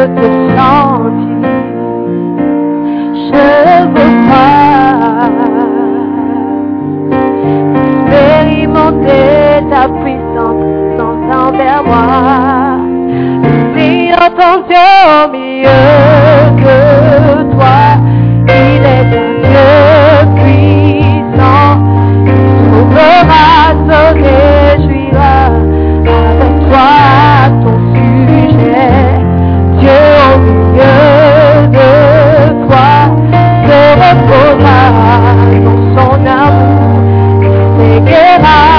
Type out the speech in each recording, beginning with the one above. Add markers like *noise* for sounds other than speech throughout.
Je te sentir, je veux pas expérimenter ta puissance sans envers moi. Si ton Dieu au milieu que toi, il est un Dieu puissant, qui sauvera, se il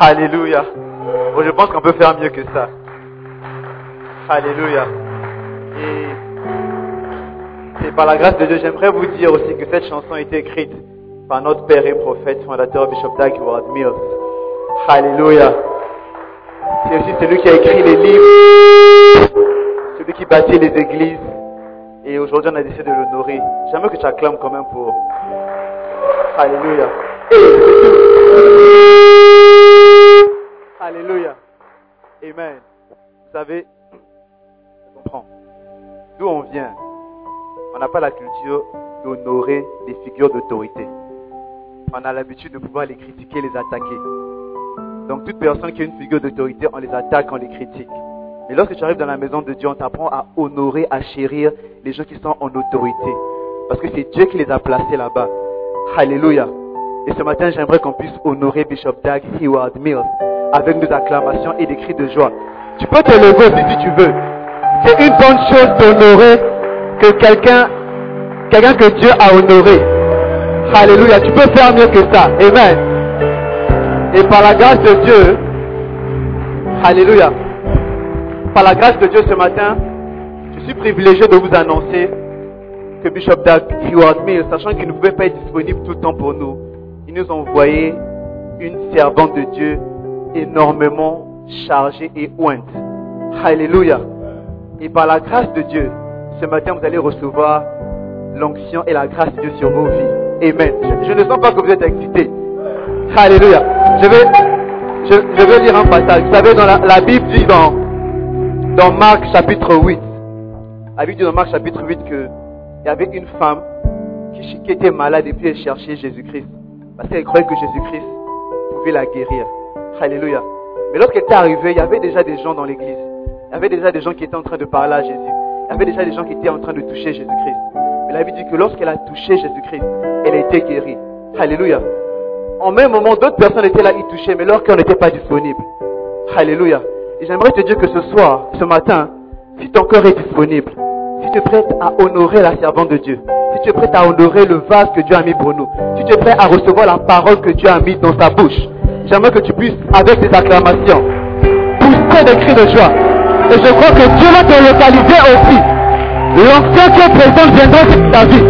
Alléluia. Je pense qu'on peut faire mieux que ça. Alléluia. Et c'est par la grâce de Dieu, j'aimerais vous dire aussi que cette chanson a été écrite par notre père et prophète fondateur Bishop Dag Mills. Alléluia. C'est aussi celui qui a écrit les livres, celui qui bâtit les églises. Et aujourd'hui, on a décidé de l'honorer. J'aimerais que tu acclames quand même pour. Alléluia. Alléluia. Amen. Vous savez, je comprends. D'où on vient, on n'a pas la culture d'honorer les figures d'autorité. On a l'habitude de pouvoir les critiquer, les attaquer. Donc toute personne qui a une figure d'autorité, on les attaque, on les critique. Mais lorsque tu arrives dans la maison de Dieu, on t'apprend à honorer, à chérir les gens qui sont en autorité. Parce que c'est Dieu qui les a placés là-bas. Alléluia. Et ce matin, j'aimerais qu'on puisse honorer Bishop Doug Heward Mills avec nos acclamations et des cris de joie. Tu peux te lever aussi si tu veux. C'est une bonne chose d'honorer que quelqu'un, quelqu'un que Dieu a honoré. Alléluia. Tu peux faire mieux que ça. Amen. Et par la grâce de Dieu, Alléluia. Par la grâce de Dieu ce matin, je suis privilégié de vous annoncer que Bishop Doug Heward Mills, sachant qu'il ne pouvait pas être disponible tout le temps pour nous, il nous a envoyé une servante de Dieu énormément chargée et ointe. Alléluia. Et par la grâce de Dieu, ce matin, vous allez recevoir l'onction et la grâce de Dieu sur vos vies. Amen. Je, ne sens pas que vous êtes excités. Alléluia. Je vais, je, lire un passage. Vous savez, dans la, Bible dit dans, dans Marc chapitre 8, la Bible dit dans Marc chapitre 8 que il y avait une femme qui, qui était malade et puis elle cherchait Jésus-Christ. Parce qu'elle croyait que Jésus-Christ pouvait la guérir. Alléluia. Mais lorsqu'elle était arrivée, il y avait déjà des gens dans l'église. Il y avait déjà des gens qui étaient en train de parler à Jésus. Il y avait déjà des gens qui étaient en train de toucher Jésus-Christ. Mais la Bible dit que lorsqu'elle a touché Jésus-Christ, elle a été guérie. Alléluia. En même moment, d'autres personnes étaient là, ils touchaient, mais leur cœur n'était pas disponible. Alléluia. Et j'aimerais te dire que ce soir, ce matin, si ton cœur est disponible, tu es prête à honorer la servante de Dieu, si tu es prête à honorer le vase que Dieu a mis pour nous, si tu es prêt à recevoir la parole que Dieu a mise dans sa bouche, j'aimerais que tu puisses, avec des acclamations, pousser des cris de joie. Et je crois que Dieu va te localiser aussi. L'ancien qui est présent viendra sur ta vie.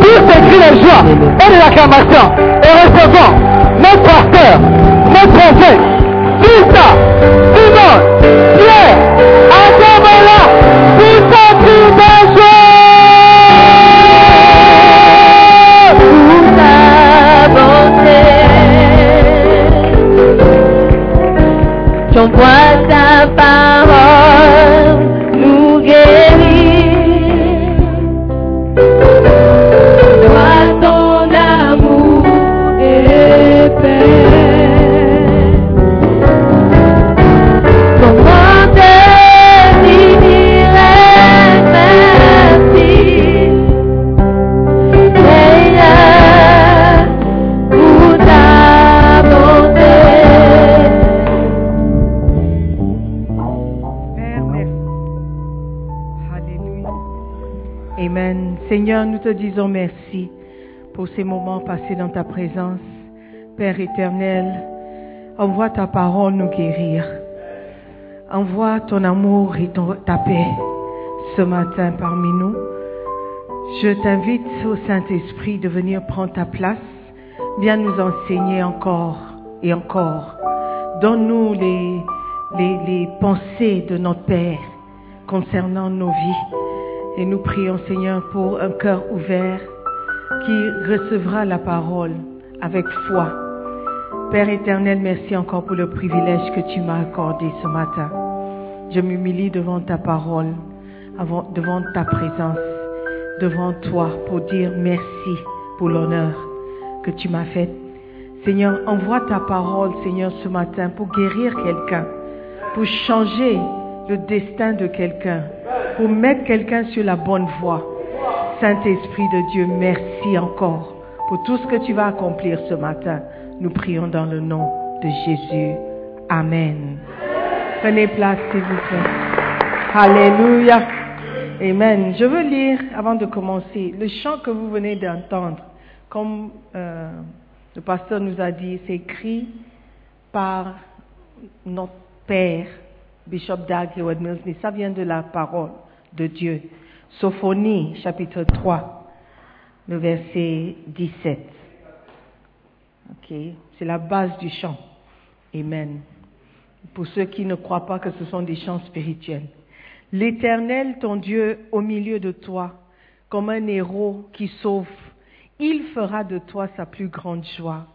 Pousse des cris de joie et des acclamations. Et recevons notre pasteur, notre prophète, Fils, Simon, Pierre, à ce te disons merci pour ces moments passés dans ta présence. Père éternel, envoie ta parole nous guérir. Envoie ton amour et ta paix ce matin parmi nous. Je t'invite au Saint-Esprit de venir prendre ta place, viens nous enseigner encore et encore. Donne-nous les, les, les pensées de notre Père concernant nos vies. Et nous prions, Seigneur, pour un cœur ouvert qui recevra la parole avec foi. Père éternel, merci encore pour le privilège que tu m'as accordé ce matin. Je m'humilie devant ta parole, devant ta présence, devant toi pour dire merci pour l'honneur que tu m'as fait. Seigneur, envoie ta parole, Seigneur, ce matin pour guérir quelqu'un, pour changer le destin de quelqu'un, pour mettre quelqu'un sur la bonne voie. Saint-Esprit de Dieu, merci encore pour tout ce que tu vas accomplir ce matin. Nous prions dans le nom de Jésus. Amen. Prenez place, s'il vous plaît. Alléluia. Amen. Je veux lire, avant de commencer, le chant que vous venez d'entendre. Comme euh, le pasteur nous a dit, c'est écrit par notre Père, Bishop Doug Heward ça vient de la parole de Dieu. Sophonie, chapitre 3, le verset 17. Ok, c'est la base du chant. Amen. Pour ceux qui ne croient pas que ce sont des chants spirituels. L'Éternel, ton Dieu, au milieu de toi, comme un héros qui sauve, il fera de toi sa plus grande joie.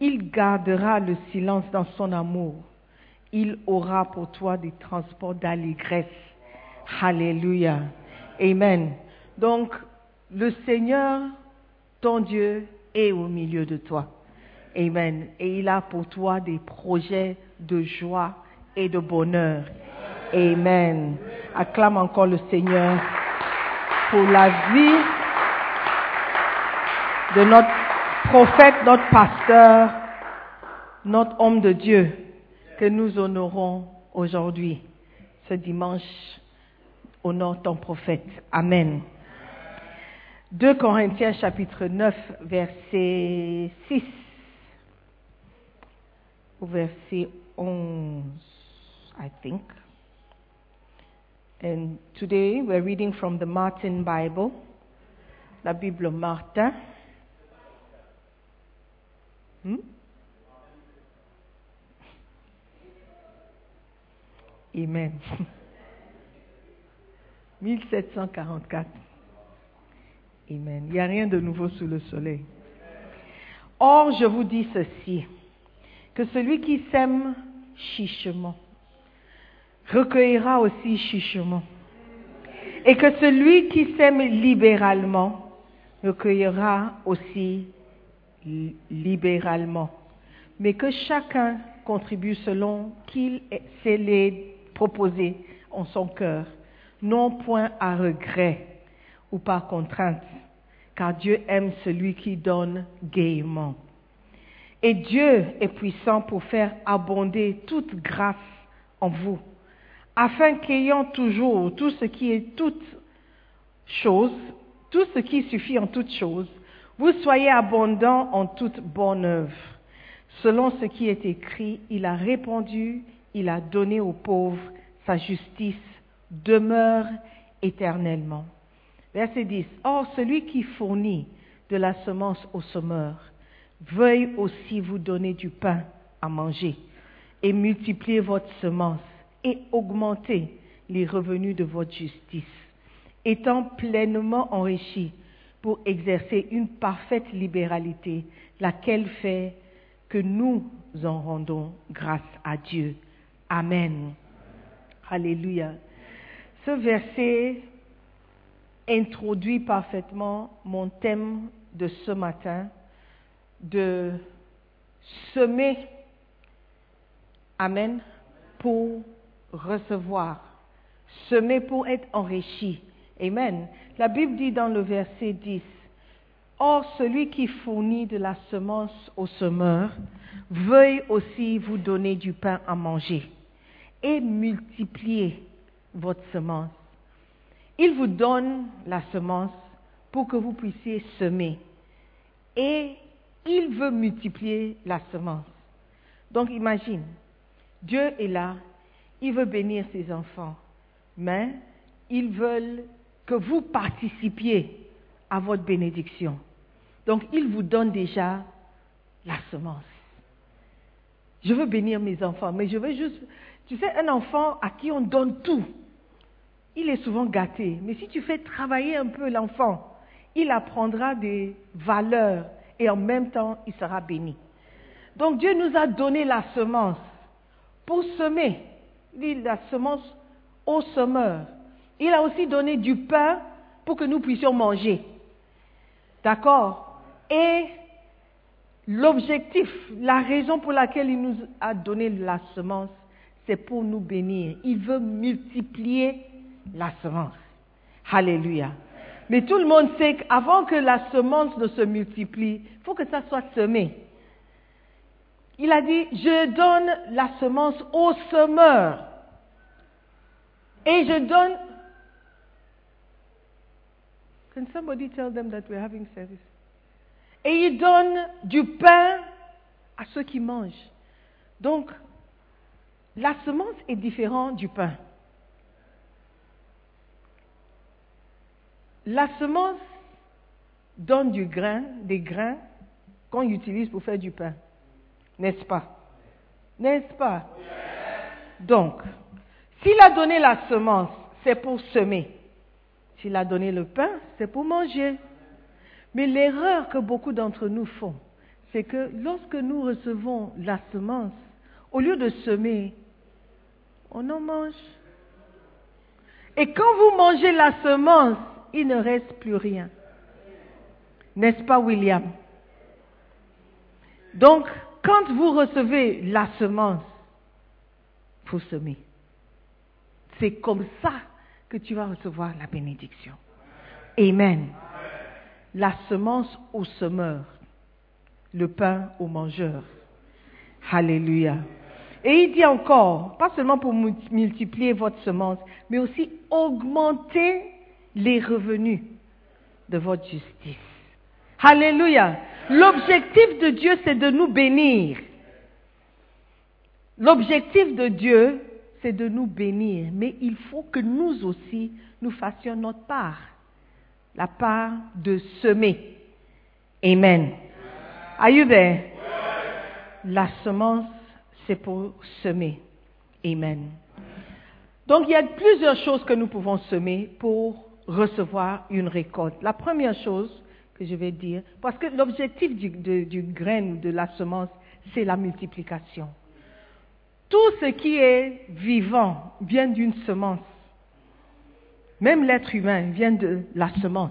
Il gardera le silence dans son amour. Il aura pour toi des transports d'allégresse. Alléluia. Amen. Donc, le Seigneur, ton Dieu, est au milieu de toi. Amen. Et il a pour toi des projets de joie et de bonheur. Amen. Acclame encore le Seigneur pour la vie de notre prophète, notre pasteur, notre homme de Dieu que nous honorons aujourd'hui, ce dimanche. Honore ton prophète. Amen. 2 Corinthiens chapitre 9, verset 6 au verset 11, I think. And today we're reading from the Martin Bible, la Bible Martin. Hmm? Amen. *laughs* 1744. Amen. Il n'y a rien de nouveau sous le soleil. Or, je vous dis ceci, que celui qui sème chichement recueillera aussi chichement. Et que celui qui sème libéralement recueillera aussi libéralement. Mais que chacun contribue selon qu'il s'est les en son cœur, non point à regret ou par contrainte, car Dieu aime celui qui donne gaiement. Et Dieu est puissant pour faire abonder toute grâce en vous, afin qu'ayant toujours tout ce qui est toute chose, tout ce qui suffit en toute chose, vous soyez abondants en toute bonne œuvre. Selon ce qui est écrit, il a répondu, il a donné aux pauvres, sa justice demeure éternellement. Verset 10. Or, celui qui fournit de la semence au semeur, veuille aussi vous donner du pain à manger et multiplier votre semence et augmenter les revenus de votre justice, étant pleinement enrichi pour exercer une parfaite libéralité, laquelle fait que nous en rendons grâce à Dieu. Amen. Alléluia. Ce verset introduit parfaitement mon thème de ce matin, de semer, Amen, pour recevoir, semer pour être enrichi. Amen. La Bible dit dans le verset 10, Or celui qui fournit de la semence au semeur, veuille aussi vous donner du pain à manger et multiplier votre semence. Il vous donne la semence pour que vous puissiez semer. Et il veut multiplier la semence. Donc imagine, Dieu est là, il veut bénir ses enfants, mais ils veulent que vous participiez à votre bénédiction. Donc il vous donne déjà la semence. Je veux bénir mes enfants, mais je veux juste... Tu sais, un enfant à qui on donne tout, il est souvent gâté. Mais si tu fais travailler un peu l'enfant, il apprendra des valeurs et en même temps, il sera béni. Donc Dieu nous a donné la semence pour semer, la semence au semeur. Il a aussi donné du pain pour que nous puissions manger. D'accord? Et l'objectif, la raison pour laquelle il nous a donné la semence, c'est pour nous bénir. Il veut multiplier la semence. Alléluia. Mais tout le monde sait qu'avant que la semence ne se multiplie, il faut que ça soit semé. Il a dit, je donne la semence au semeur. Et je donne... Can somebody tell them that we're having service? Et il donne du pain à ceux qui mangent. Donc, la semence est différente du pain. La semence donne du grain, des grains qu'on utilise pour faire du pain. N'est-ce pas? N'est-ce pas? Donc, s'il a donné la semence, c'est pour semer. S'il a donné le pain, c'est pour manger. Mais l'erreur que beaucoup d'entre nous font, c'est que lorsque nous recevons la semence, au lieu de semer, on en mange. Et quand vous mangez la semence, il ne reste plus rien. N'est-ce pas, William? Donc, quand vous recevez la semence, faut semer. C'est comme ça que tu vas recevoir la bénédiction. Amen. La semence au semeur, le pain au mangeur. Alléluia. Et il dit encore, pas seulement pour multiplier votre semence, mais aussi augmenter les revenus de votre justice. Alléluia. L'objectif de Dieu, c'est de nous bénir. L'objectif de Dieu, c'est de nous bénir. Mais il faut que nous aussi, nous fassions notre part. La part de semer. Amen. Are you there? La semence, c'est pour semer. Amen. Donc, il y a plusieurs choses que nous pouvons semer pour recevoir une récolte. La première chose que je vais dire, parce que l'objectif du, du grain ou de la semence, c'est la multiplication. Tout ce qui est vivant vient d'une semence. Même l'être humain vient de la semence.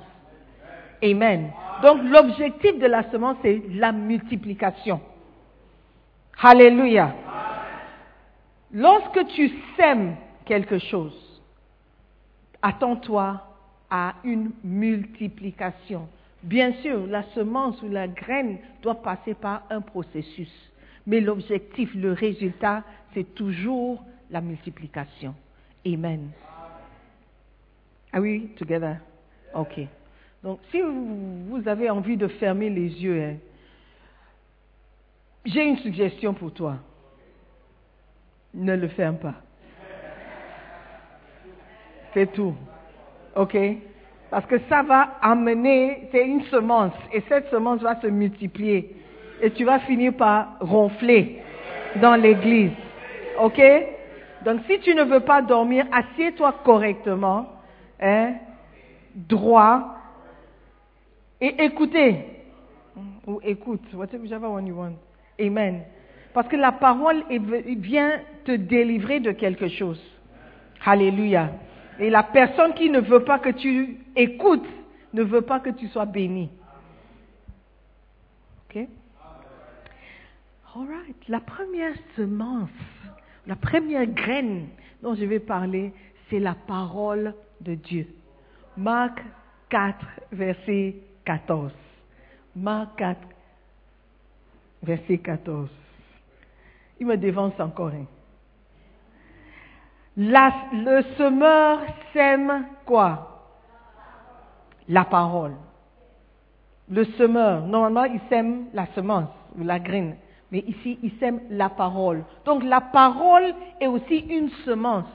Amen. Donc l'objectif de la semence, c'est la multiplication. Alléluia. Lorsque tu sèmes quelque chose, attends-toi à une multiplication. Bien sûr, la semence ou la graine doit passer par un processus, mais l'objectif, le résultat, c'est toujours la multiplication. Amen. Are we together? Ok. Donc, si vous, avez envie de fermer les yeux, hein, j'ai une suggestion pour toi. Ne le ferme pas. C'est tout. OK? Parce que ça va amener, c'est une semence, et cette semence va se multiplier. Et tu vas finir par ronfler dans l'église. OK? Donc si tu ne veux pas dormir, assieds-toi correctement, droit, et écoutez. Ou écoute, whichever one you want. Amen. Parce que la parole vient te délivrer de quelque chose. Alléluia. Et la personne qui ne veut pas que tu écoutes ne veut pas que tu sois béni. Ok? All right. La première semence, la première graine dont je vais parler, c'est la parole de Dieu. Marc 4, verset 14. Marc 4, verset 14. Il me dévance encore. hein. Le semeur sème quoi? La parole. Le semeur, normalement, il sème la semence la graine. Mais ici, il sème la parole. Donc la parole est aussi une semence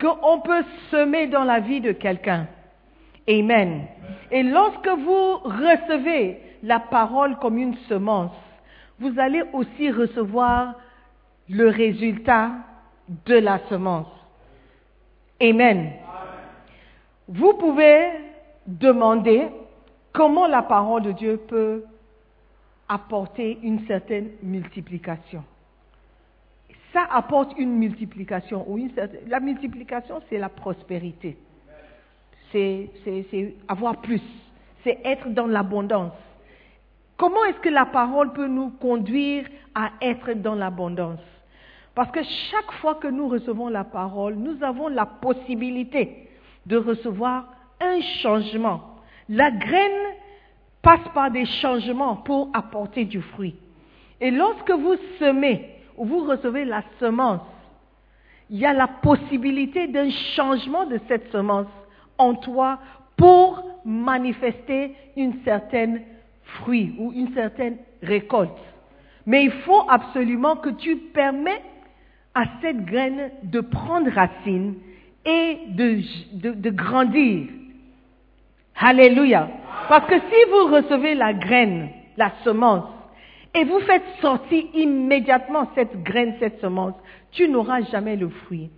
qu'on peut semer dans la vie de quelqu'un. Amen. Et lorsque vous recevez la parole comme une semence, vous allez aussi recevoir le résultat de la semence. Amen. Vous pouvez demander comment la parole de Dieu peut apporter une certaine multiplication. Ça apporte une multiplication. Ou La multiplication, c'est la prospérité. C'est avoir plus. C'est être dans l'abondance. Comment est-ce que la parole peut nous conduire à être dans l'abondance? Parce que chaque fois que nous recevons la parole, nous avons la possibilité de recevoir un changement. La graine passe par des changements pour apporter du fruit. Et lorsque vous semez vous recevez la semence, il y a la possibilité d'un changement de cette semence en toi pour manifester une certaine fruit ou une certaine récolte. Mais il faut absolument que tu permets à cette graine de prendre racine et de, de- de grandir. Alléluia. Parce que si vous recevez la graine, la semence, et vous faites sortir immédiatement cette graine, cette semence, tu n'auras jamais le fruit.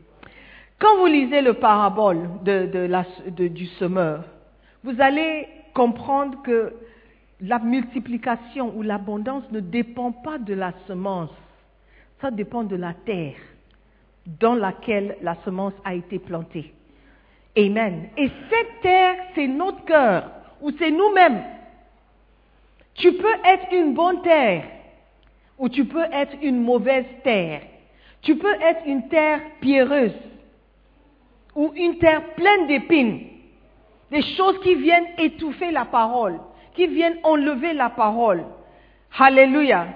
Quand vous lisez le parabole du semeur, vous allez comprendre que la multiplication ou l'abondance ne dépend pas de la semence, ça dépend de la terre dans laquelle la semence a été plantée. Amen. Et cette terre, c'est notre cœur, ou c'est nous-mêmes. Tu peux être une bonne terre, ou tu peux être une mauvaise terre. Tu peux être une terre pierreuse, ou une terre pleine d'épines. Des choses qui viennent étouffer la parole, qui viennent enlever la parole. Alléluia.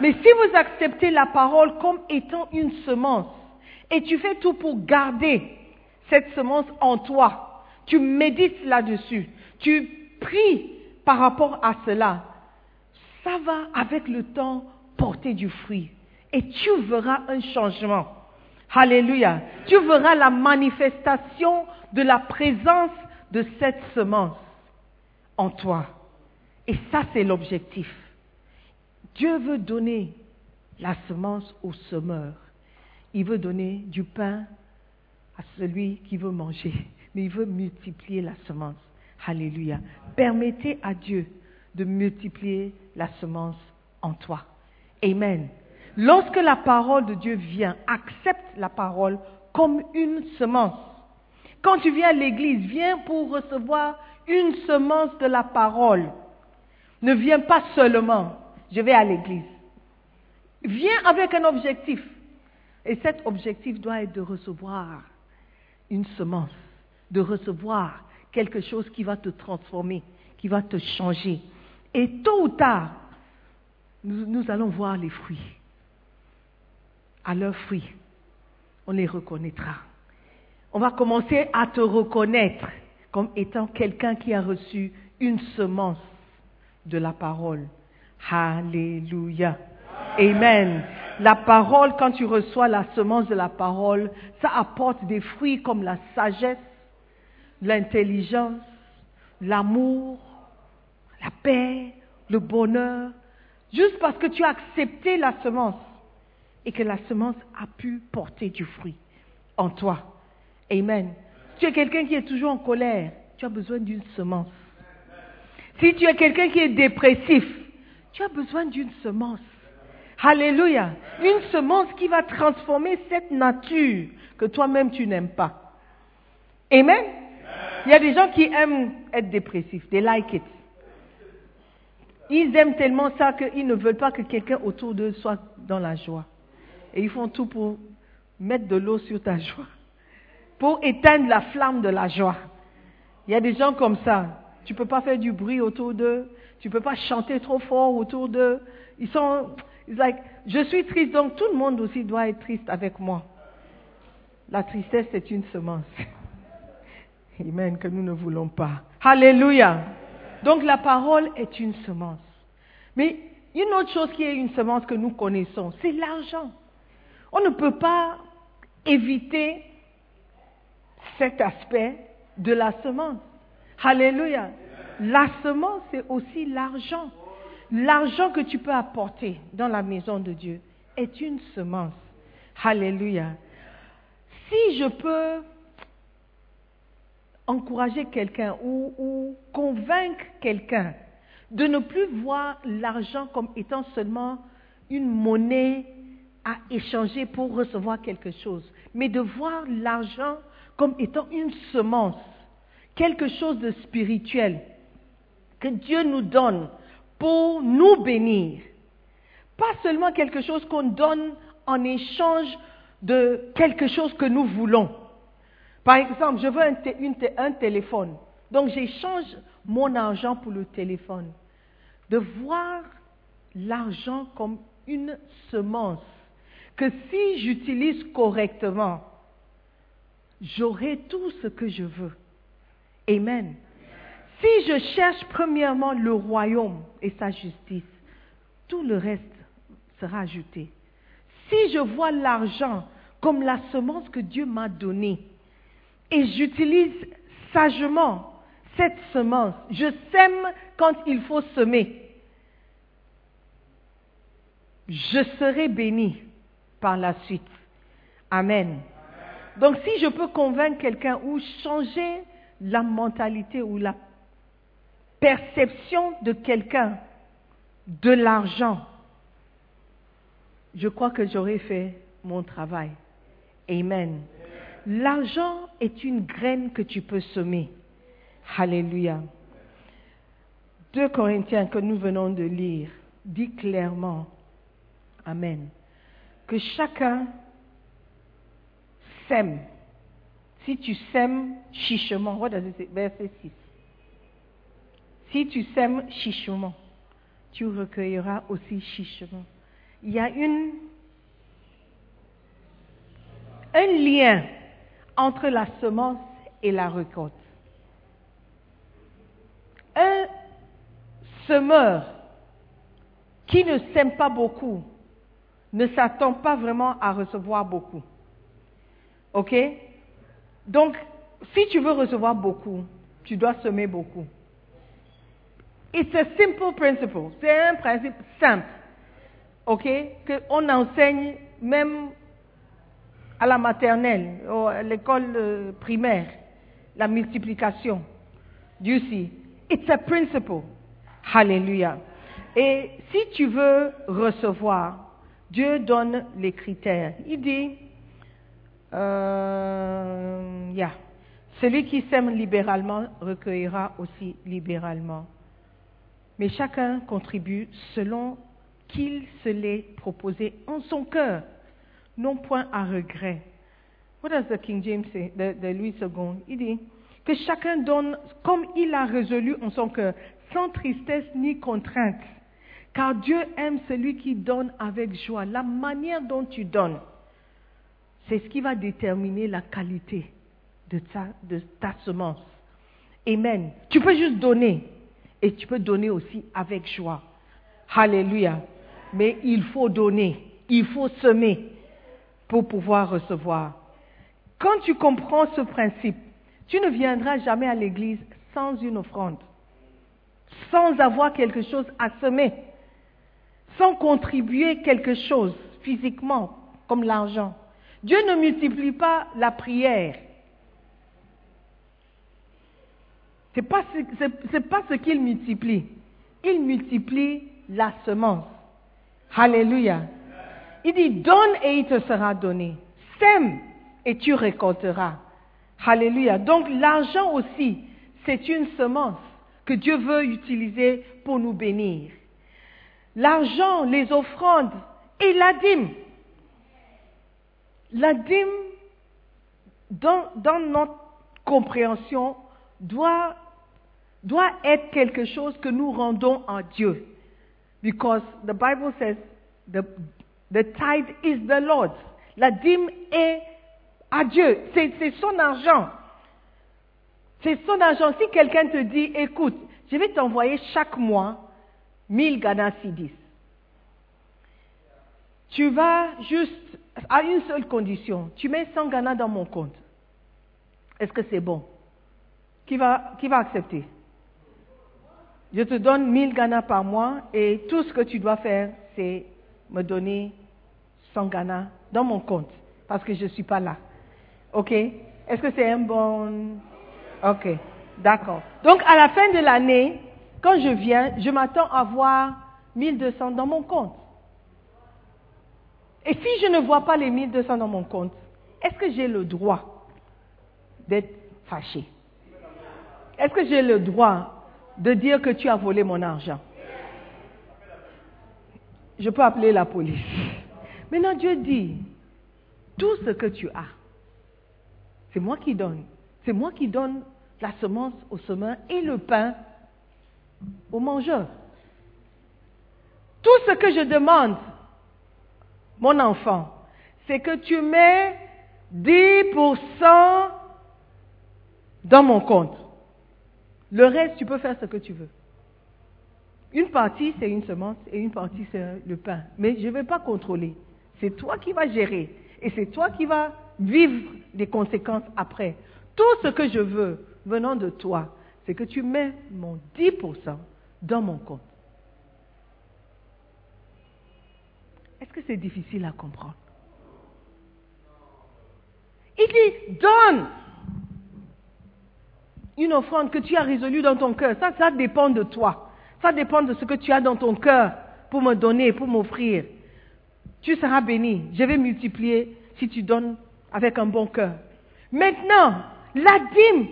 Mais si vous acceptez la parole comme étant une semence, et tu fais tout pour garder cette semence en toi, tu médites là-dessus, tu pries par rapport à cela, ça va avec le temps porter du fruit. Et tu verras un changement. Alléluia. Tu verras la manifestation de la présence de cette semence en toi. Et ça, c'est l'objectif. Dieu veut donner la semence au semeur. Il veut donner du pain à celui qui veut manger. Mais il veut multiplier la semence. Alléluia. Permettez à Dieu de multiplier la semence en toi. Amen. Lorsque la parole de Dieu vient, accepte la parole comme une semence. Quand tu viens à l'église, viens pour recevoir une semence de la parole. Ne viens pas seulement, je vais à l'église. Viens avec un objectif. Et cet objectif doit être de recevoir une semence, de recevoir quelque chose qui va te transformer, qui va te changer. Et tôt ou tard, nous, allons voir les fruits. À leurs fruits, on les reconnaîtra. On va commencer à te reconnaître comme étant quelqu'un qui a reçu une semence de la parole. Alléluia. Amen. La parole, quand tu reçois la semence de la parole, ça apporte des fruits comme la sagesse, l'intelligence, l'amour, la paix, le bonheur, juste parce que tu as accepté la semence et que la semence a pu porter du fruit en toi. Amen. Tu es quelqu'un qui est toujours en colère, tu as besoin d'une semence. Si tu es quelqu'un qui est dépressif, tu as besoin d'une semence. Alléluia. Une semence qui va transformer cette nature que toi-même tu n'aimes pas. Amen. Il y a des gens qui aiment être dépressifs. They like it. Ils aiment tellement ça qu'ils ne veulent pas que quelqu'un autour d'eux soit dans la joie. Et ils font tout pour mettre de l'eau sur ta joie. Pour éteindre la flamme de la joie. Il y a des gens comme ça. Tu ne peux pas faire du bruit autour d'eux. Tu ne peux pas chanter trop fort autour d'eux. Ils sont, like, je suis triste, donc tout le monde aussi doit être triste avec moi. La tristesse, c'est une semence. *laughs* Amen, que nous ne voulons pas. Alléluia. Donc la parole est une semence. Mais une autre chose qui est une semence que nous connaissons, c'est l'argent. On ne peut pas éviter cet aspect de la semence. Alléluia. La semence, c'est aussi l'argent. L'argent que tu peux apporter dans la maison de Dieu est une semence. Alléluia. Si je peux encourager quelqu'un ou, convaincre quelqu'un de ne plus voir l'argent comme étant seulement une monnaie à échanger pour recevoir quelque chose, mais de voir l'argent comme étant une semence, quelque chose de spirituel que Dieu nous donne pour nous bénir. Pas seulement quelque chose qu'on donne en échange de quelque chose que nous voulons. Par exemple, je veux un, téléphone. Donc j'échange mon argent pour le téléphone. De voir l'argent comme une semence que si j'utilise correctement, j'aurai tout ce que je veux. Amen. Si je cherche premièrement le royaume et sa justice, tout le reste sera ajouté. Si je vois l'argent comme la semence que Dieu m'a donnée et j'utilise sagement cette semence, je sème quand il faut semer, je serai béni par la suite. Amen. Donc si je peux convaincre quelqu'un ou changer la mentalité ou la perception de quelqu'un de l'argent, je crois que j'aurais fait mon travail. Amen. L'argent est une graine que tu peux semer. Alléluia. 2 Corinthiens que nous venons de lire dit clairement, Amen, que chacun sème. Si tu sèmes chichement, verset 6. Si tu sèmes chichement, tu recueilleras aussi chichement. Il y a une, un lien entre la semence et la récolte. Un semeur qui ne sème pas beaucoup ne s'attend pas vraiment à recevoir beaucoup. OK? Donc, si tu veux recevoir beaucoup, tu dois semer beaucoup. It's a simple principle. C'est un principe simple. OK? Qu'on enseigne même à la maternelle, à l'école euh, primaire, la multiplication. You see, it's a principle. Hallelujah. Et si tu veux recevoir, Dieu donne les critères. Il dit, euh, yeah, celui qui sème libéralement recueillera aussi libéralement. Mais chacun contribue selon qu'il se l'est proposé en son cœur, non point à regret. What does the King James say, de, Louis II? Il dit que chacun donne comme il a résolu en son cœur, sans tristesse ni contrainte, car Dieu aime celui qui donne avec joie. La manière dont tu donnes, c'est ce qui va déterminer la qualité de ta, de ta semence. Amen. Tu peux juste donner et tu peux donner aussi avec joie. Alléluia. Mais il faut donner, il faut semer pour pouvoir recevoir. Quand tu comprends ce principe, tu ne viendras jamais à l'église sans une offrande, sans avoir quelque chose à semer, sans contribuer quelque chose physiquement, comme l'argent. Dieu ne multiplie pas la prière. Ce n'est pas, ce, qu'il multiplie. Il multiplie la semence. Alléluia. Il dit, donne et il te sera donné. Sème et tu récolteras. Alléluia. Donc l'argent aussi, c'est une semence que Dieu veut utiliser pour nous bénir. L'argent, les offrandes et la dîme. La dîme, dans, notre compréhension, doit, doit être quelque chose que nous rendons à Dieu. Because the Bible says the, the tithe is the Lord's. La dîme est à Dieu. C'est son argent. C'est son argent. Si quelqu'un te dit, écoute, je vais t'envoyer chaque mois 1000 Ghana Cedis. Tu vas juste à une seule condition. Tu mets 100 Ghana dans mon compte. Est-ce que c'est bon? Qui va, qui va accepter? Je te donne 1000 Ghana par mois et tout ce que tu dois faire, c'est me donner 100 Ghana dans mon compte parce que je ne suis pas là. OK? Est-ce que c'est un bon... OK, d'accord. Donc à la fin de l'année, quand je viens, je m'attends à voir 1200 dans mon compte. Et si je ne vois pas les 1200 dans mon compte, est-ce que j'ai le droit d'être fâché? Est-ce que j'ai le droit de dire que tu as volé mon argent? Je peux appeler la police. Maintenant, Dieu dit, tout ce que tu as, c'est moi qui donne. C'est moi qui donne la semence au semeur et le pain au mangeur. Tout ce que je demande, mon enfant, c'est que tu mets 10% dans mon compte. Le reste, tu peux faire ce que tu veux. Une partie, c'est une semence et une partie, c'est le pain. Mais je ne vais pas contrôler. C'est toi qui vas gérer. Et c'est toi qui vas vivre les conséquences après. Tout ce que je veux venant de toi, c'est que tu mets mon 10% dans mon compte. Est-ce que c'est difficile à comprendre? Il dit, donne une offrande que tu as résolue dans ton cœur. Ça, ça dépend de toi. Ça dépend de ce que tu as dans ton cœur pour me donner, pour m'offrir. Tu seras béni. Je vais multiplier si tu donnes avec un bon cœur. Maintenant, la dîme,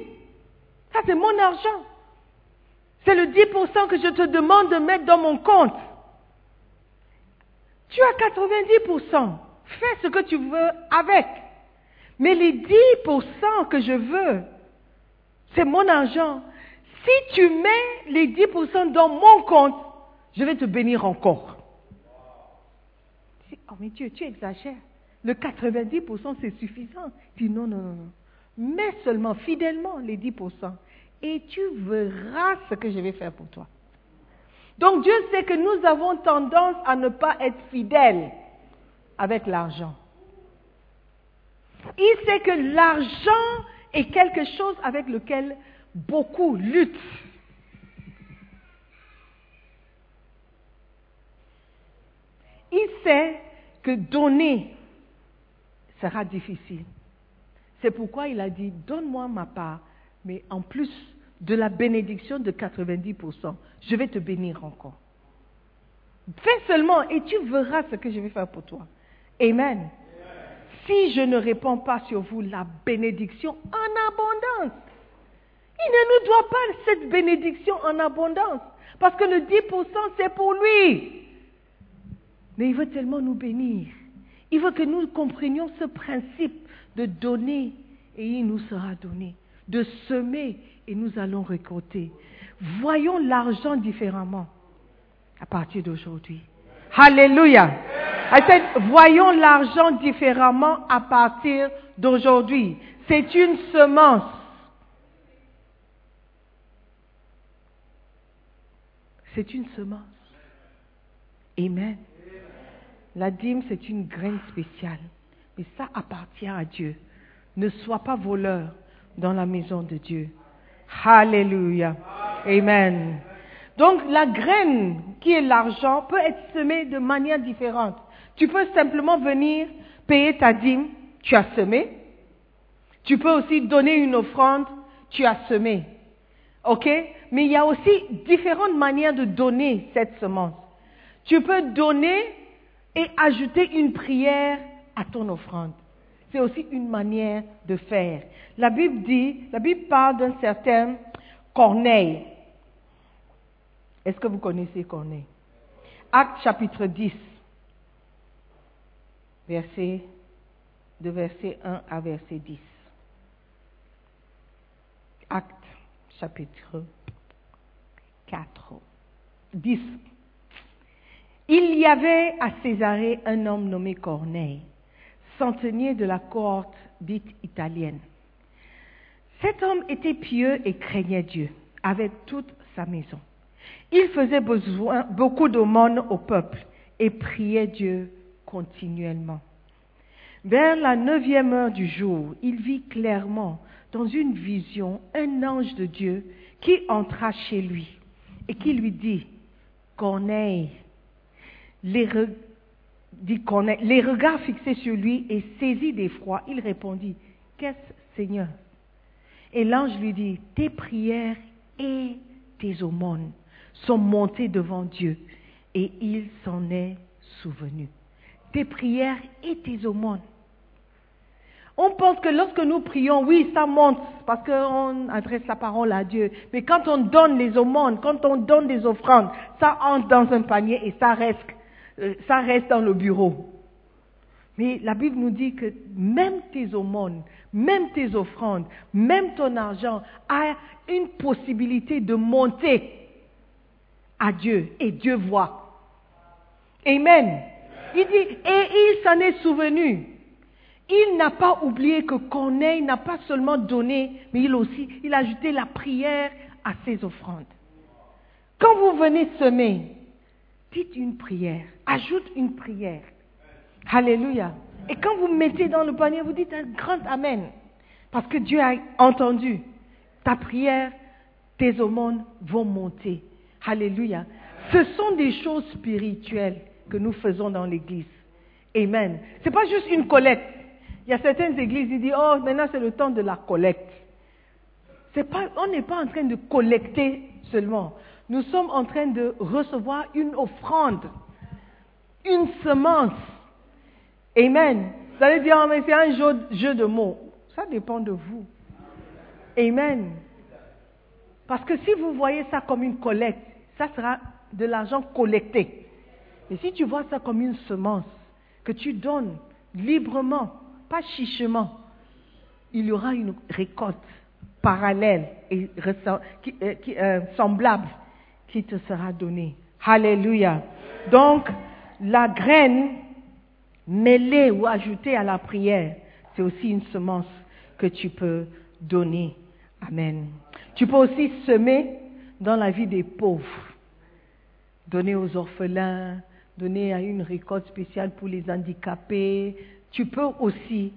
ça c'est mon argent. C'est le 10% que je te demande de mettre dans mon compte. Tu as 90%. Fais ce que tu veux avec. Mais les 10% que je veux, c'est mon argent. Si tu mets les 10% dans mon compte, je vais te bénir encore. Oh mais Dieu, tu exagères. Le 90% c'est suffisant. dis non, non, non, non. Mets seulement fidèlement les 10% et tu verras ce que je vais faire pour toi. Donc Dieu sait que nous avons tendance à ne pas être fidèles avec l'argent. Il sait que l'argent est quelque chose avec lequel beaucoup luttent. Il sait que donner sera difficile. C'est pourquoi il a dit, donne-moi ma part, mais en plus de la bénédiction de 90%, je vais te bénir encore. Fais seulement et tu verras ce que je vais faire pour toi. Amen. Si je ne réponds pas sur vous la bénédiction en abondance, il ne nous doit pas cette bénédiction en abondance. Parce que le 10% c'est pour lui. Mais il veut tellement nous bénir. Il veut que nous comprenions ce principe de donner et il nous sera donné. De semer et nous allons récolter. Voyons l'argent différemment à partir d'aujourd'hui. Alléluia. voyons l'argent différemment à partir d'aujourd'hui. C'est une semence. C'est une semence. Amen. La dîme, c'est une graine spéciale. Mais ça appartient à Dieu. Ne sois pas voleur dans la maison de Dieu. Alléluia. Amen. Donc la graine qui est l'argent peut être semée de manière différente. Tu peux simplement venir payer ta dîme, tu as semé. Tu peux aussi donner une offrande, tu as semé. OK? Mais il y a aussi différentes manières de donner cette semence. Tu peux donner et ajouter une prière à ton offrande. C'est aussi une manière de faire. La Bible dit, la Bible parle d'un certain Corneille. Est-ce que vous connaissez Corneille? Acte chapitre 10, verset, de verset 1 à verset 10. Acte chapitre 4, 10. Il y avait à Césarée un homme nommé Corneille, centenier de la cohorte dite italienne. Cet homme était pieux et craignait Dieu avec toute sa maison. Il faisait besoin, beaucoup d'aumônes au peuple et priait Dieu continuellement. Vers la neuvième heure du jour, il vit clairement dans une vision un ange de Dieu qui entra chez lui et qui lui dit, Corneille, les, regards fixés sur lui et saisi d'effroi, il répondit, Qu'est-ce Seigneur? Et l'ange lui dit, Tes prières et tes aumônes sont montées devant Dieu et il s'en est souvenu. Tes prières et tes aumônes. On pense que lorsque nous prions, oui, ça monte parce qu'on adresse la parole à Dieu. Mais quand on donne les aumônes, quand on donne des offrandes, ça entre dans un panier et ça reste ça reste dans le bureau. Mais la Bible nous dit que même tes aumônes, même tes offrandes, même ton argent a une possibilité de monter à Dieu et Dieu voit. Amen. Il dit, et il s'en est souvenu. Il n'a pas oublié que Corneille n'a pas seulement donné, mais il aussi, il a ajouté la prière à ses offrandes. Quand vous venez semer, dites une prière, ajoute une prière. Alléluia. Et quand vous mettez dans le panier, vous dites un grand Amen. Parce que Dieu a entendu ta prière, tes aumônes vont monter. Alléluia. Ce sont des choses spirituelles que nous faisons dans l'église. Amen. C'est pas juste une collecte. Il y a certaines églises qui disent, oh, maintenant c'est le temps de la collecte. Pas, on n'est pas en train de collecter seulement. Nous sommes en train de recevoir une offrande, une semence. Amen. Vous allez dire, oh, mais c'est un jeu, de mots. Ça dépend de vous. Amen. Parce que si vous voyez ça comme une collecte, ça sera de l'argent collecté. Mais si tu vois ça comme une semence que tu donnes librement, pas chichement, il y aura une récolte parallèle et euh, euh, semblable qui te sera donnée. Alléluia. Donc, la graine mêlée ou ajoutée à la prière, c'est aussi une semence que tu peux donner. Amen. Tu peux aussi semer dans la vie des pauvres. Donner aux orphelins, donner à une récolte spéciale pour les handicapés. Tu peux aussi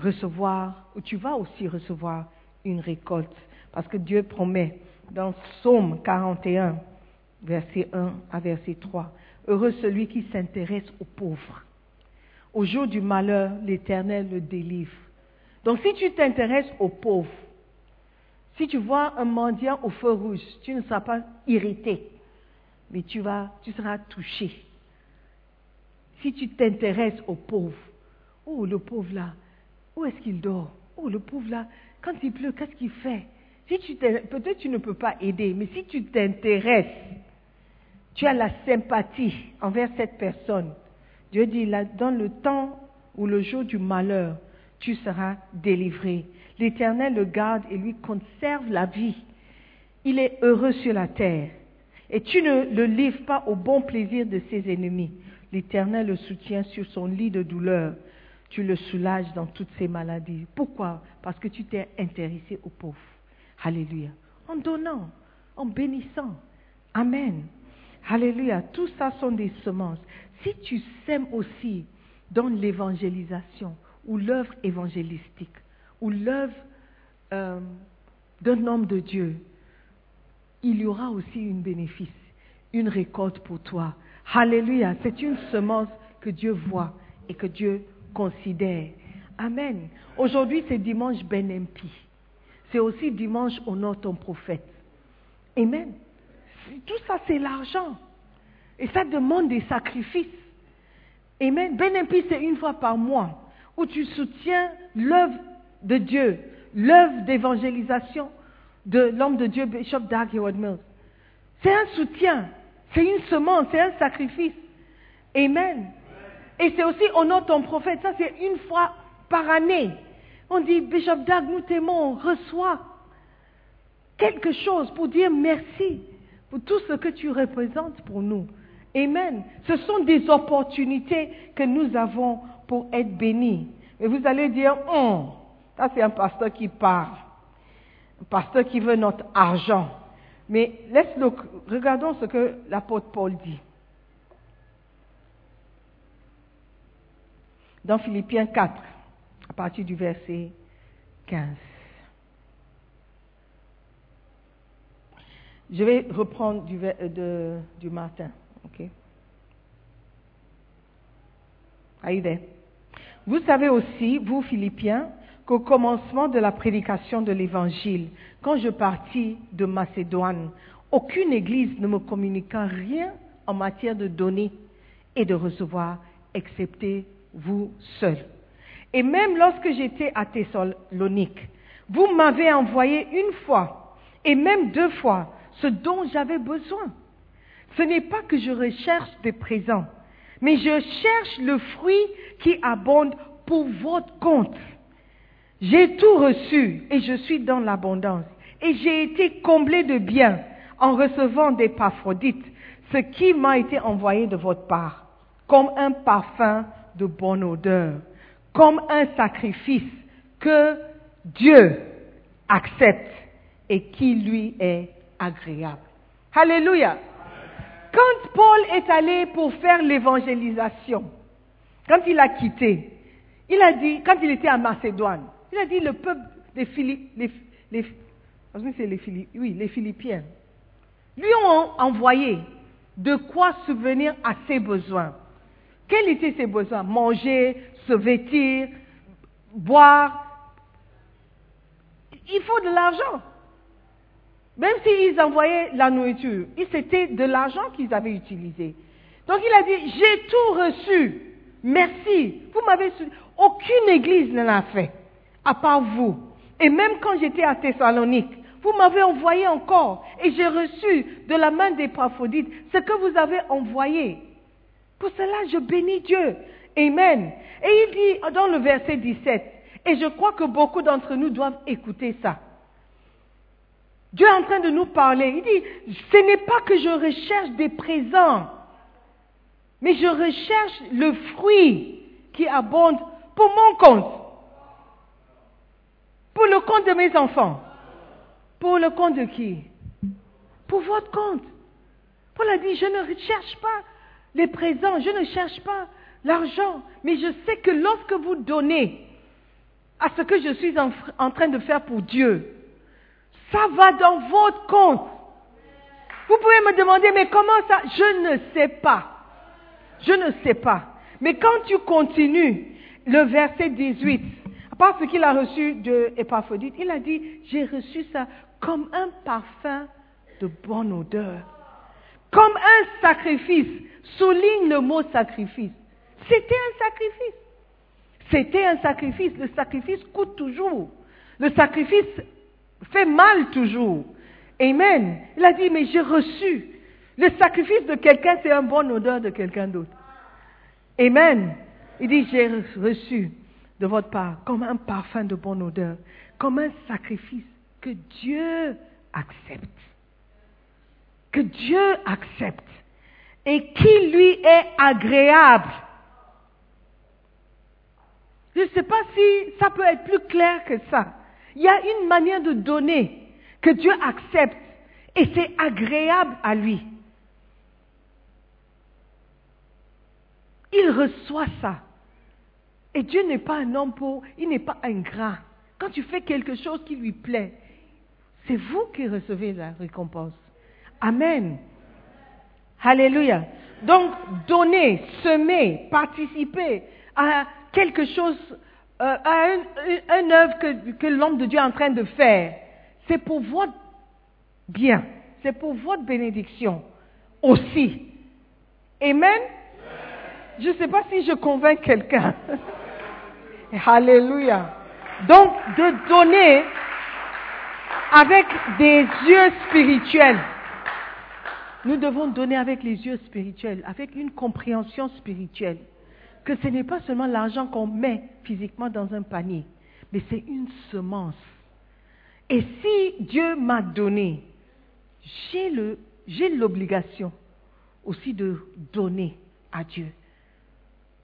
recevoir, ou tu vas aussi recevoir une récolte. Parce que Dieu promet dans Psaume 41, verset 1 à verset 3, Heureux celui qui s'intéresse aux pauvres. Au jour du malheur, l'Éternel le délivre. Donc si tu t'intéresses aux pauvres, si tu vois un mendiant au feu rouge, tu ne seras pas irrité, mais tu, vas, tu seras touché. Si tu t'intéresses aux pauvres, oh le pauvre là, où est-ce qu'il dort? Oh le pauvre là, quand il pleut, qu'est-ce qu'il fait? Si tu Peut-être tu ne peux pas aider, mais si tu t'intéresses, tu as la sympathie envers cette personne. Dieu dit, là, dans le temps ou le jour du malheur, tu seras délivré. L'Éternel le garde et lui conserve la vie. Il est heureux sur la terre. Et tu ne le livres pas au bon plaisir de ses ennemis. L'Éternel le soutient sur son lit de douleur. Tu le soulages dans toutes ses maladies. Pourquoi? Parce que tu t'es intéressé aux pauvres. Alléluia. En donnant, en bénissant. Amen. Alléluia. Tout ça sont des semences. Si tu sèmes aussi dans l'évangélisation ou l'œuvre évangélistique ou l'œuvre euh, d'un homme de Dieu, il y aura aussi une bénéfice, une récolte pour toi. Alléluia. C'est une semence que Dieu voit et que Dieu considère. Amen. Aujourd'hui, c'est dimanche Ben Empi. C'est aussi dimanche honore ton prophète. Amen. Tout ça, c'est l'argent. Et ça demande des sacrifices. Amen. Empi, c'est une fois par mois où tu soutiens l'œuvre de Dieu, l'œuvre d'évangélisation de l'homme de Dieu, Bishop Doug Howard Mills. C'est un soutien, c'est une semence, c'est un sacrifice. Amen. Et c'est aussi honore ton prophète. Ça, c'est une fois par année. On dit, Bishop Doug, nous t'aimons, reçois quelque chose pour dire merci pour tout ce que tu représentes pour nous. Amen. Ce sont des opportunités que nous avons pour être bénis. Et vous allez dire, Hum, ça c'est un pasteur qui parle. Un pasteur qui veut notre argent. Mais laisse-le, regardons ce que l'apôtre Paul dit. Dans Philippiens 4, à partir du verset 15. Je vais reprendre du, euh, de- there? Vous savez aussi, vous Philippiens, qu'au commencement de la prédication de l'Évangile, quand je partis de Macédoine, aucune église ne me communiqua rien en matière de donner et de recevoir, excepté vous seuls. Et même lorsque j'étais à Thessalonique, vous m'avez envoyé une fois et même deux fois ce dont j'avais besoin. Ce n'est pas que je recherche des présents, mais je cherche le fruit qui abonde pour votre compte. J'ai tout reçu et je suis dans l'abondance. Et j'ai été comblé de biens en recevant des Paphrodites, ce qui m'a été envoyé de votre part, comme un parfum de bonne odeur, comme un sacrifice que Dieu accepte et qui lui est agréable. Alléluia. Quand Paul est allé pour faire l'évangélisation, quand il a quitté, il a dit, quand il était à Macédoine, il a dit le peuple des les Philippiens, lui ont envoyé de quoi subvenir à ses besoins. Quels étaient ses besoins? Manger, se vêtir, boire. Il faut de l'argent. Même s'ils envoyaient la nourriture, c'était de l'argent qu'ils avaient utilisé. Donc il a dit, j'ai tout reçu. Merci. Vous m'avez Aucune église ne l'a fait, à part vous. Et même quand j'étais à Thessalonique, vous m'avez envoyé encore. Et j'ai reçu de la main des prophètes ce que vous avez envoyé. Pour cela, je bénis Dieu. Amen. Et il dit dans le verset 17, et je crois que beaucoup d'entre nous doivent écouter ça. Dieu est en train de nous parler. Il dit, ce n'est pas que je recherche des présents, mais je recherche le fruit qui abonde pour mon compte, pour le compte de mes enfants, pour le compte de qui? Pour votre compte. Paul a dit, je ne recherche pas les présents, je ne cherche pas l'argent, mais je sais que lorsque vous donnez à ce que je suis en, train de faire pour Dieu, ça va dans votre compte. Vous pouvez me demander, mais comment ça? Je ne sais pas. Je ne sais pas. Mais quand tu continues le verset 18, à part ce qu'il a reçu de Épaphrodite, il a dit, j'ai reçu ça comme un parfum de bonne odeur. Comme un sacrifice. Souligne le mot sacrifice. C'était un sacrifice. C'était un sacrifice. Le sacrifice coûte toujours. Le sacrifice fait mal toujours. Amen. Il a dit, mais j'ai reçu. Le sacrifice de quelqu'un, c'est un bon odeur de quelqu'un d'autre. Amen. Il dit, j'ai reçu de votre part comme un parfum de bonne odeur, comme un sacrifice que Dieu accepte. Que Dieu accepte. Et qui lui est agréable. Je ne sais pas si ça peut être plus clair que ça. Il y a une manière de donner que Dieu accepte et c'est agréable à lui. Il reçoit ça. Et Dieu n'est pas un homme pour, il n'est pas ingrat. Quand tu fais quelque chose qui lui plaît, c'est vous qui recevez la récompense. Amen. Alléluia. Donc, donner, semer, participer à quelque chose, euh, à un, un œuvre que, que l'homme de Dieu est en train de faire, c'est pour votre bien, c'est pour votre bénédiction aussi. Amen? Je ne sais pas si je convainc quelqu'un. *laughs* Alléluia. Donc, de donner avec des yeux spirituels. Nous devons donner avec les yeux spirituels, avec une compréhension spirituelle. Que ce n'est pas seulement l'argent qu'on met physiquement dans un panier, mais c'est une semence. Et si Dieu m'a donné, j'ai l'obligation aussi de donner à Dieu.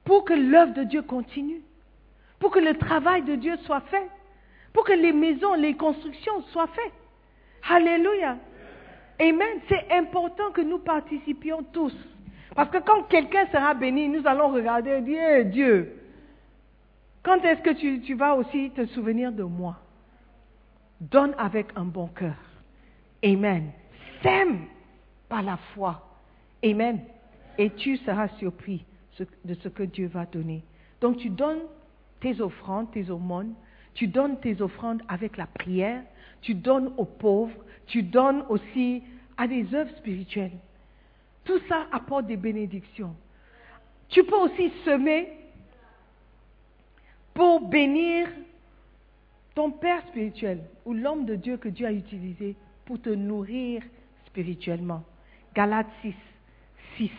Pour que l'œuvre de Dieu continue. Pour que le travail de Dieu soit fait. Pour que les maisons, les constructions soient faites. Alléluia. Amen. C'est important que nous participions tous. Parce que quand quelqu'un sera béni, nous allons regarder et dire, Eh, Dieu, quand est-ce que tu, tu vas aussi te souvenir de moi? Donne avec un bon cœur. Amen. Sème par la foi. Amen. Et tu seras surpris de ce que Dieu va donner. Donc tu donnes tes offrandes, tes aumônes, tu donnes tes offrandes avec la prière, tu donnes aux pauvres, tu donnes aussi à des œuvres spirituelles. Tout ça apporte des bénédictions. Tu peux aussi semer pour bénir ton père spirituel ou l'homme de Dieu que Dieu a utilisé pour te nourrir spirituellement. Galates 6, 6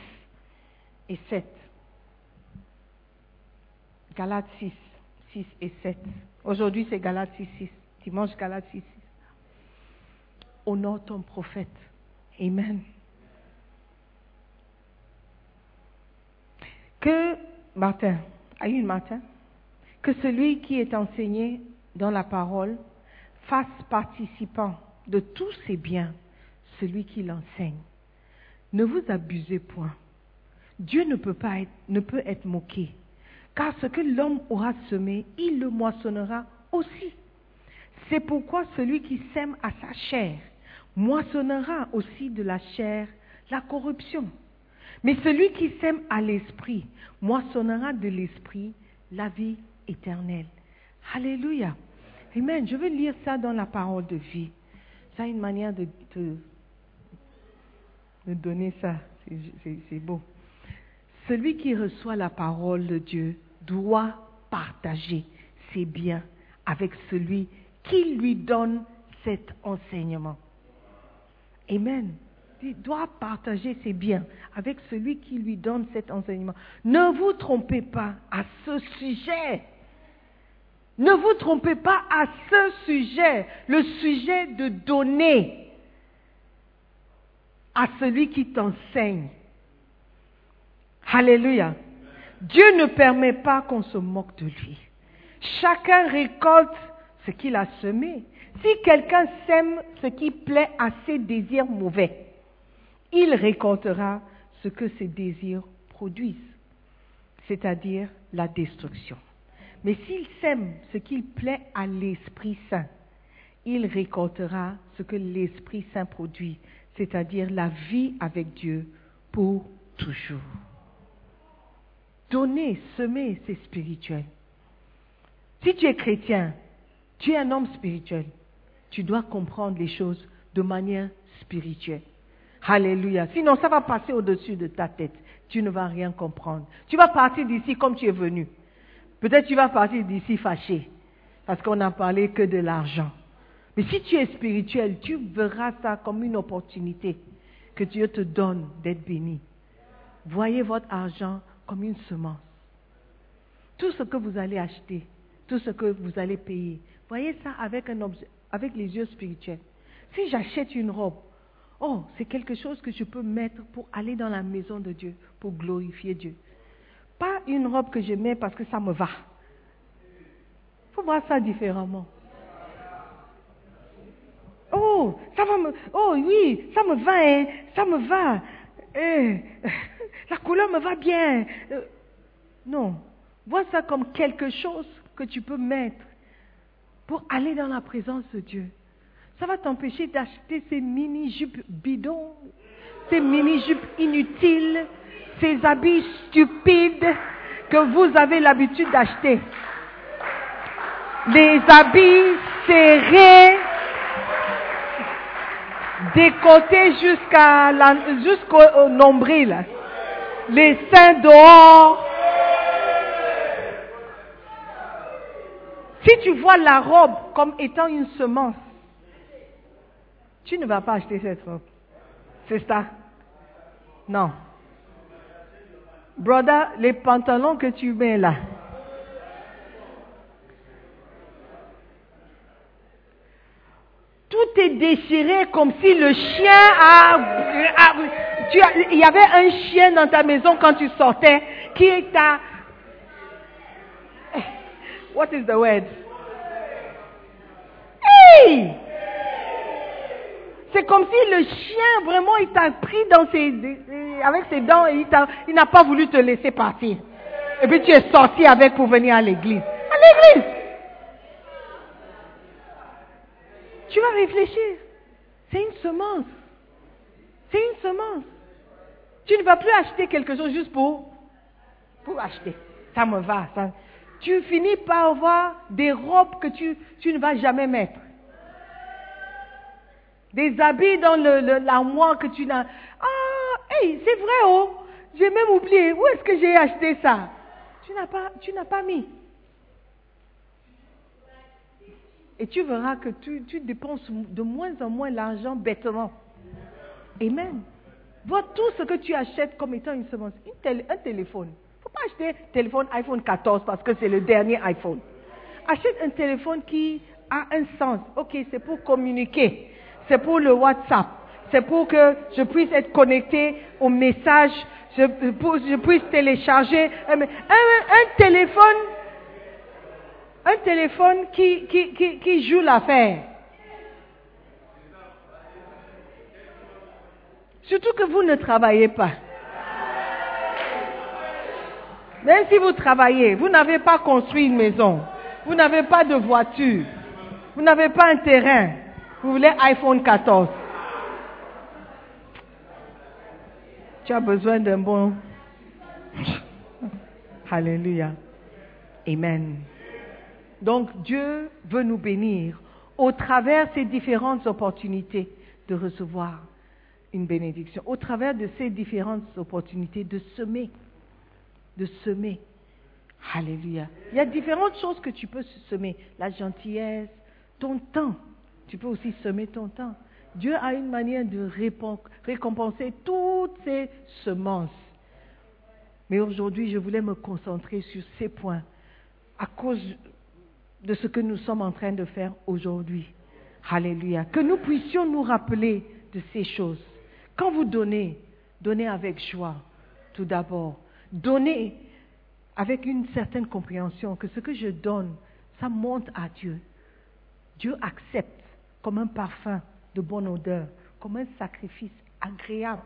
et 7. Galates 6, 6 et 7. Aujourd'hui, c'est Galates 6, 6. Dimanche, Galates 6, 6. Honore ton prophète. Amen. Que, Martin, Aïe Martin, que celui qui est enseigné dans la parole fasse participant de tous ses biens celui qui l'enseigne. Ne vous abusez point. Dieu ne peut pas être, ne peut être moqué. Car ce que l'homme aura semé, il le moissonnera aussi. C'est pourquoi celui qui sème à sa chair moissonnera aussi de la chair la corruption. Mais celui qui sème à l'esprit moissonnera de l'esprit la vie éternelle. Alléluia. Amen. Je veux lire ça dans la parole de vie. Ça a une manière de, de, donner ça. C'est beau. Celui qui reçoit la parole de Dieu doit partager ses biens avec celui qui lui donne cet enseignement. Amen. Il doit partager ses biens avec celui qui lui donne cet enseignement. Ne vous trompez pas à ce sujet. Ne vous trompez pas à ce sujet, le sujet de donner à celui qui t'enseigne. Alléluia. Dieu ne permet pas qu'on se moque de lui. Chacun récolte ce qu'il a semé. Si quelqu'un sème ce qui plaît à ses désirs mauvais, il récoltera ce que ses désirs produisent, c'est-à-dire la destruction. Mais s'il sème ce qui plaît à l'Esprit Saint, il récoltera ce que l'Esprit Saint produit, c'est-à-dire la vie avec Dieu pour toujours. Donner, semer, c'est spirituel. Si tu es chrétien, tu es un homme spirituel, tu dois comprendre les choses de manière spirituelle. Alléluia. Sinon, ça va passer au-dessus de ta tête. Tu ne vas rien comprendre. Tu vas partir d'ici comme tu es venu. Peut-être tu vas partir d'ici fâché, parce qu'on n'a parlé que de l'argent. Mais si tu es spirituel, tu verras ça comme une opportunité que Dieu te donne d'être béni. Voyez votre argent comme une semence. Tout ce que vous allez acheter, tout ce que vous allez payer, voyez ça avec, un objet, avec les yeux spirituels. Si j'achète une robe, oh, c'est quelque chose que je peux mettre pour aller dans la maison de Dieu, pour glorifier Dieu. Pas une robe que je mets parce que ça me va. Il faut voir ça différemment. Oh, ça va me, oh oui, ça me va, hein, ça me va. Eh, *laughs* la couleur me va bien. Euh, non, vois ça comme quelque chose que tu peux mettre pour aller dans la présence de Dieu. Ça va t'empêcher d'acheter ces mini-jupes bidons, ces mini-jupes inutiles, ces habits stupides que vous avez l'habitude d'acheter. Les habits serrés, décotés jusqu'à jusqu'au au nombril, les seins dehors. Si tu vois la robe comme étant une semence, tu ne vas pas acheter cette robe. C'est ça. Non. Brother, les pantalons que tu mets là. Tout est déchiré comme si le chien a, tu as- il y avait un chien dans ta maison quand tu sortais qui t'a What is the word? Hey! C'est comme si le chien, vraiment, il t'a pris dans ses, avec ses dents et il n'a pas voulu te laisser partir. Et puis tu es sorti avec pour venir à l'église. À l'église! Tu vas réfléchir. C'est une semence. C'est une semence. Tu ne vas plus acheter quelque chose juste pour, pour acheter. Ça me va. ça. Tu finis par avoir des robes que tu, tu ne vas jamais mettre. Des habits dans l'armoire que tu n'as. Ah, hey, c'est vrai, oh. J'ai même oublié. Où est-ce que j'ai acheté ça? Tu n'as pas, tu n'as pas mis. Et tu verras que tu, tu dépenses de moins en moins l'argent bêtement. Amen. Vois tout ce que tu achètes comme étant une semence. Un téléphone. Pas acheter téléphone iPhone 14 parce que c'est le dernier iPhone. Achète un téléphone qui a un sens. Ok, c'est pour communiquer. C'est pour le WhatsApp. C'est pour que je puisse être connecté aux messages. Je, puisse télécharger. Un, téléphone un téléphone qui joue l'affaire. Surtout que vous ne travaillez pas. Même si vous travaillez, vous n'avez pas construit une maison, vous n'avez pas de voiture, vous n'avez pas un terrain, vous voulez iPhone 14. Tu as besoin d'un bon... *laughs* Alléluia. Amen. Donc Dieu veut nous bénir au travers ces différentes opportunités de recevoir une bénédiction, au travers de ces différentes opportunités de semer, de semer. Alléluia. Il y a différentes choses que tu peux semer. La gentillesse, ton temps. Tu peux aussi semer ton temps. Dieu a une manière de récompenser toutes ces semences. Mais aujourd'hui, je voulais me concentrer sur ces points à cause de ce que nous sommes en train de faire aujourd'hui. Alléluia. Que nous puissions nous rappeler de ces choses. Quand vous donnez, donnez avec joie, tout d'abord. Donnez avec une certaine compréhension que ce que je donne, ça monte à Dieu. Dieu accepte comme un parfum de bonne odeur, comme un sacrifice agréable.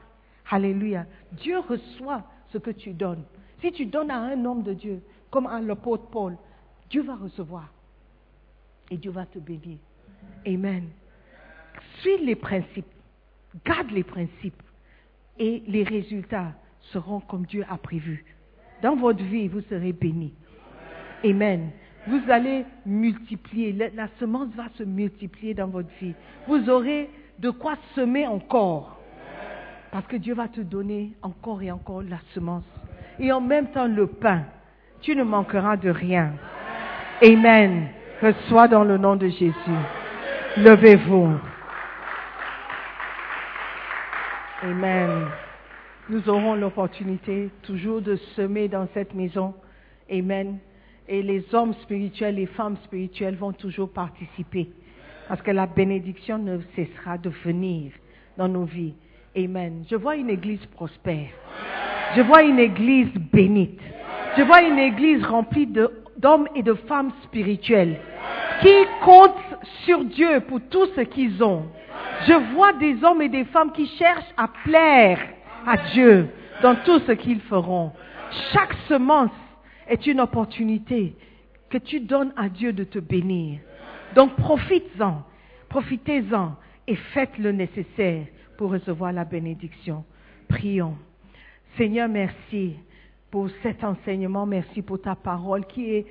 Alléluia. Dieu reçoit ce que tu donnes. Si tu donnes à un homme de Dieu, comme à l'apôtre Paul, Dieu va recevoir. Et Dieu va te bénir. Amen. Suis les principes. Garde les principes. Et les résultats seront comme Dieu a prévu. Dans votre vie, vous serez bénis. Amen. Vous allez multiplier. La, semence va se multiplier dans votre vie. Vous aurez de quoi semer encore. Parce que Dieu va te donner encore et encore la semence. Et en même temps le pain. Tu ne manqueras de rien. Amen. Reçois dans le nom de Jésus. Levez-vous. Amen. Nous aurons l'opportunité toujours de semer dans cette maison. Amen. Et les hommes spirituels, les femmes spirituelles vont toujours participer. Parce que la bénédiction ne cessera de venir dans nos vies. Amen. Je vois une église prospère. Je vois une église bénite. Je vois une église remplie d'hommes et de femmes spirituels qui comptent sur Dieu pour tout ce qu'ils ont. Je vois des hommes et des femmes qui cherchent à plaire à Dieu dans tout ce qu'ils feront. Chaque semence est une opportunité que tu donnes à Dieu de te bénir. Donc profites-en, profitez-en et faites le nécessaire pour recevoir la bénédiction. Prions. Seigneur, merci pour cet enseignement, merci pour ta parole qui est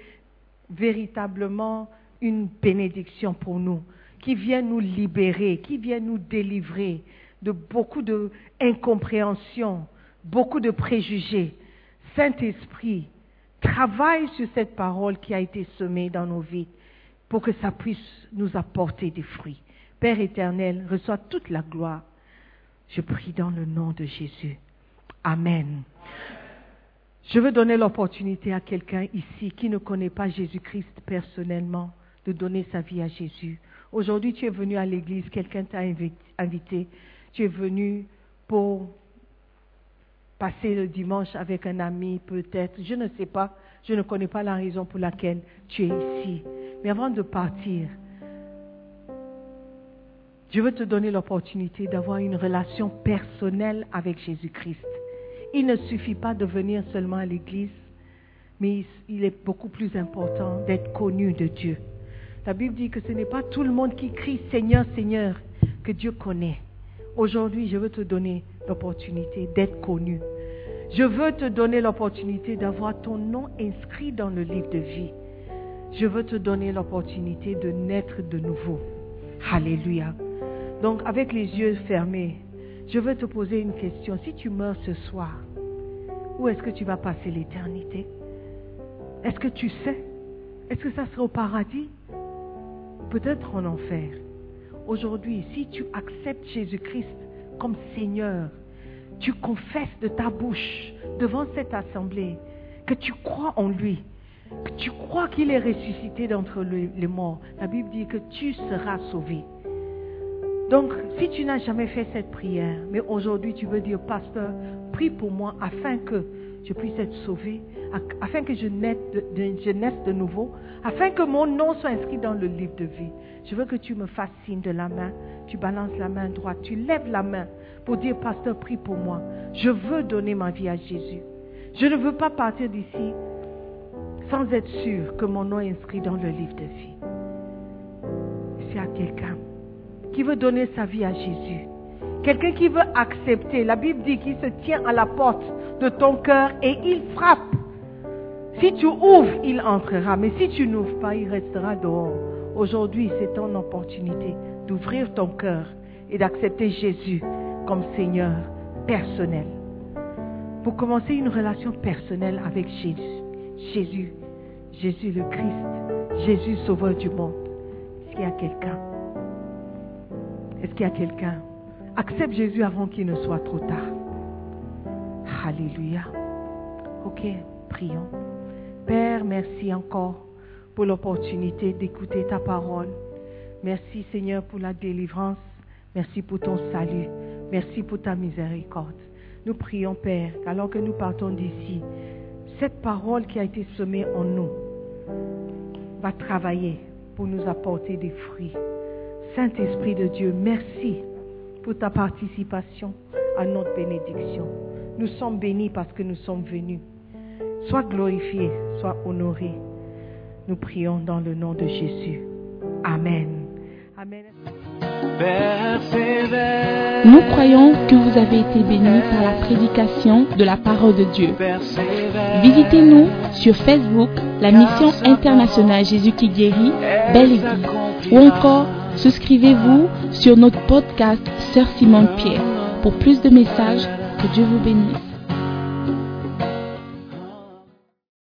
véritablement une bénédiction pour nous, qui vient nous libérer, qui vient nous délivrer de beaucoup d'incompréhension, beaucoup de préjugés. Saint-Esprit, travaille sur cette parole qui a été semée dans nos vies pour que ça puisse nous apporter des fruits. Père éternel, reçois toute la gloire. Je prie dans le nom de Jésus. Amen. Je veux donner l'opportunité à quelqu'un ici qui ne connaît pas Jésus-Christ personnellement de donner sa vie à Jésus. Aujourd'hui, tu es venu à l'église, quelqu'un t'a invité, tu es venu pour passer le dimanche avec un ami peut-être, je ne sais pas, je ne connais pas la raison pour laquelle tu es ici. Mais avant de partir, je veux te donner l'opportunité d'avoir une relation personnelle avec Jésus-Christ. Il ne suffit pas de venir seulement à l'église, mais il est beaucoup plus important d'être connu de Dieu. La Bible dit que ce n'est pas tout le monde qui crie Seigneur, Seigneur, que Dieu connaît. Aujourd'hui, je veux te donner l'opportunité d'être connu. Je veux te donner l'opportunité d'avoir ton nom inscrit dans le livre de vie. Je veux te donner l'opportunité de naître de nouveau. Alléluia. Donc, avec les yeux fermés, je veux te poser une question. Si tu meurs ce soir, où est-ce que tu vas passer l'éternité? Est-ce que tu sais? Est-ce que ça sera au paradis? Peut-être en enfer. Aujourd'hui, si tu acceptes Jésus-Christ comme Seigneur, tu confesses de ta bouche devant cette assemblée que tu crois en lui, que tu crois qu'il est ressuscité d'entre les morts, la Bible dit que tu seras sauvé. Donc, si tu n'as jamais fait cette prière, mais aujourd'hui tu veux dire, pasteur, prie pour moi afin que je puisse être sauvé, afin que je naisse, de, nouveau, afin que mon nom soit inscrit dans le livre de vie. Je veux que tu me fasses signe de la main, tu balances la main droite, tu lèves la main pour dire, pasteur, prie pour moi. Je veux donner ma vie à Jésus. Je ne veux pas partir d'ici sans être sûr que mon nom est inscrit dans le livre de vie. Y a quelqu'un qui veut donner sa vie à Jésus, quelqu'un qui veut accepter, la Bible dit qu'il se tient à la porte de ton cœur et il frappe. Si tu ouvres, il entrera, mais si tu n'ouvres pas, il restera dehors. Aujourd'hui, c'est ton opportunité d'ouvrir ton cœur et d'accepter Jésus comme Seigneur personnel. Pour commencer une relation personnelle avec Jésus. Jésus, Jésus le Christ, Jésus sauveur du monde. Est-ce qu'il y a quelqu'un? Est-ce qu'il y a quelqu'un? Accepte Jésus avant qu'il ne soit trop tard. Alléluia. Ok, prions. Père, merci encore pour l'opportunité d'écouter ta parole. Merci Seigneur pour la délivrance. Merci pour ton salut. Merci pour ta miséricorde. Nous prions Père, alors que nous partons d'ici, cette parole qui a été semée en nous va travailler pour nous apporter des fruits. Saint-Esprit de Dieu, merci pour ta participation à notre bénédiction. Nous sommes bénis parce que nous sommes venus. Sois glorifié, sois honoré. Nous prions dans le nom de Jésus. Amen. Amen. Nous croyons que vous avez été bénis par la prédication de la parole de Dieu. Visitez-nous sur Facebook, la mission internationale Jésus qui guérit, Belle Église. Ou encore, souscrivez-vous sur notre podcast Sœur Simone Pierre. Pour plus de messages, que Dieu vous bénisse.